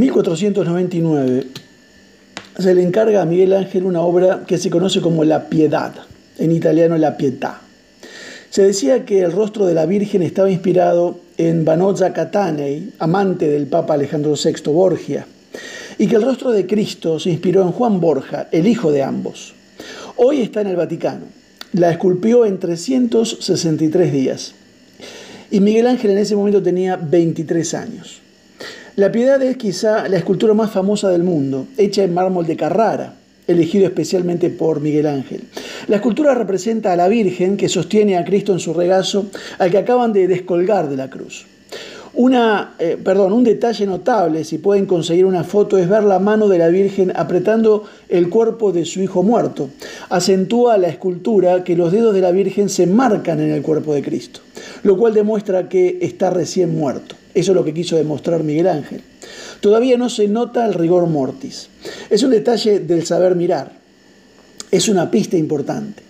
1499 se le encarga a Miguel Ángel una obra que se conoce como La Piedad, en italiano La Pietà. Se decía que el rostro de la Virgen estaba inspirado en Vanoza Catanei, amante del Papa Alejandro VI Borgia, y que el rostro de Cristo se inspiró en Juan Borja, el hijo de ambos. Hoy está en el Vaticano. La esculpió en 363 días. Y Miguel Ángel en ese momento tenía 23 años. La Piedad es quizá la escultura más famosa del mundo, hecha en mármol de Carrara, elegido especialmente por Miguel Ángel. La escultura representa a la Virgen que sostiene a Cristo en su regazo, al que acaban de descolgar de la cruz. Eh, perdón, un detalle notable, si pueden conseguir una foto, es ver la mano de la Virgen apretando el cuerpo de su hijo muerto. Acentúa la escultura que los dedos de la Virgen se marcan en el cuerpo de Cristo, lo cual demuestra que está recién muerto. Eso es lo que quiso demostrar Miguel Ángel. Todavía no se nota el rigor mortis. Es un detalle del saber mirar. Es una pista importante.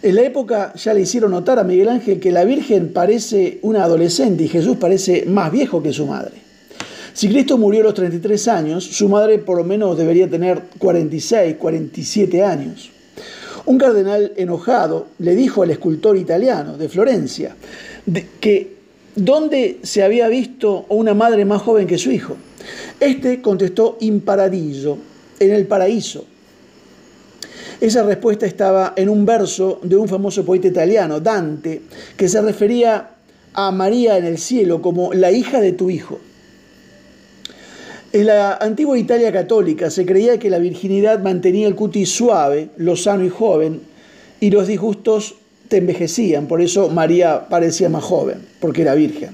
En la época ya le hicieron notar a Miguel Ángel que la Virgen parece una adolescente y Jesús parece más viejo que su madre. Si Cristo murió a los 33 años, su madre por lo menos debería tener 46, 47 años. Un cardenal enojado le dijo al escultor italiano de Florencia que dónde se había visto una madre más joven que su hijo. Este contestó in paradiso, en el paraíso. Esa respuesta estaba en un verso de un famoso poeta italiano, Dante, que se refería a María en el cielo como la hija de tu hijo. En la antigua Italia católica se creía que la virginidad mantenía el cutis suave, lo sano y joven, y los disgustos te envejecían, por eso María parecía más joven, porque era virgen.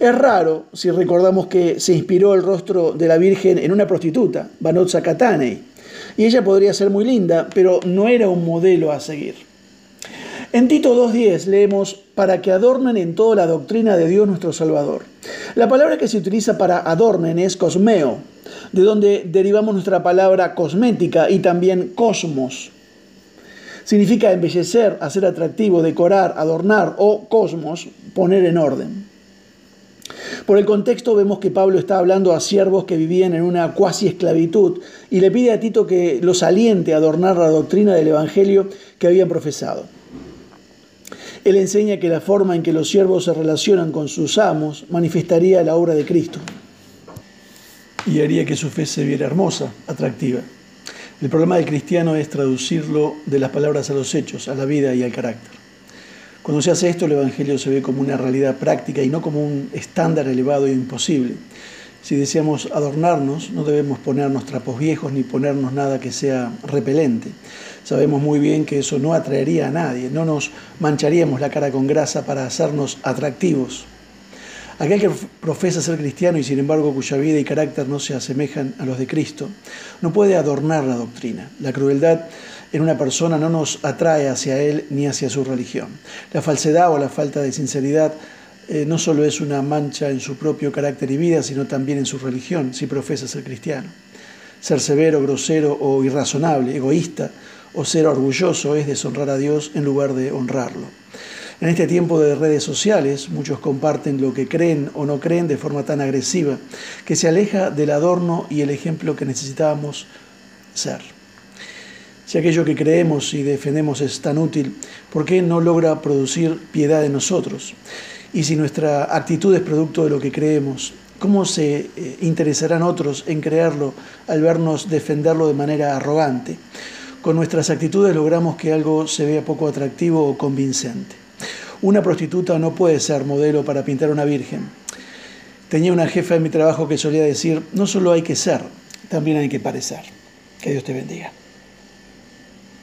Es raro si recordamos que se inspiró el rostro de la Virgen en una prostituta, Vanozza Catanei, y ella podría ser muy linda, pero no era un modelo a seguir. En Tito 2.10 leemos, para que adornen en toda la doctrina de Dios nuestro Salvador. La palabra que se utiliza para adornen es cosmeo, de donde derivamos nuestra palabra cosmética y también cosmos. Significa embellecer, hacer atractivo, decorar, adornar o cosmos, poner en orden. Por el contexto vemos que Pablo está hablando a siervos que vivían en una cuasi esclavitud y le pide a Tito que los aliente a adornar la doctrina del Evangelio que habían profesado. Él enseña que la forma en que los siervos se relacionan con sus amos manifestaría la obra de Cristo y haría que su fe se viera hermosa, atractiva. El problema del cristiano es traducirlo de las palabras a los hechos, a la vida y al carácter. Cuando se hace esto, el Evangelio se ve como una realidad práctica y no como un estándar elevado e imposible. Si deseamos adornarnos, no debemos ponernos trapos viejos ni ponernos nada que sea repelente. Sabemos muy bien que eso no atraería a nadie, no nos mancharíamos la cara con grasa para hacernos atractivos. Aquel que profesa ser cristiano y sin embargo cuya vida y carácter no se asemejan a los de Cristo, no puede adornar la doctrina. La crueldad en una persona no nos atrae hacia él ni hacia su religión. La falsedad o la falta de sinceridad eh, no solo es una mancha en su propio carácter y vida, sino también en su religión, si profesa ser cristiano. Ser severo, grosero o irrazonable, egoísta o ser orgulloso es deshonrar a Dios en lugar de honrarlo. En este tiempo de redes sociales, muchos comparten lo que creen o no creen de forma tan agresiva que se aleja del adorno y el ejemplo que necesitábamos ser. Si aquello que creemos y defendemos es tan útil, ¿por qué no logra producir piedad en nosotros? Y si nuestra actitud es producto de lo que creemos, ¿cómo se eh, interesarán otros en creerlo al vernos defenderlo de manera arrogante? Con nuestras actitudes logramos que algo se vea poco atractivo o convincente. Una prostituta no puede ser modelo para pintar una virgen. Tenía una jefa en mi trabajo que solía decir, no solo hay que ser, también hay que parecer. Que Dios te bendiga.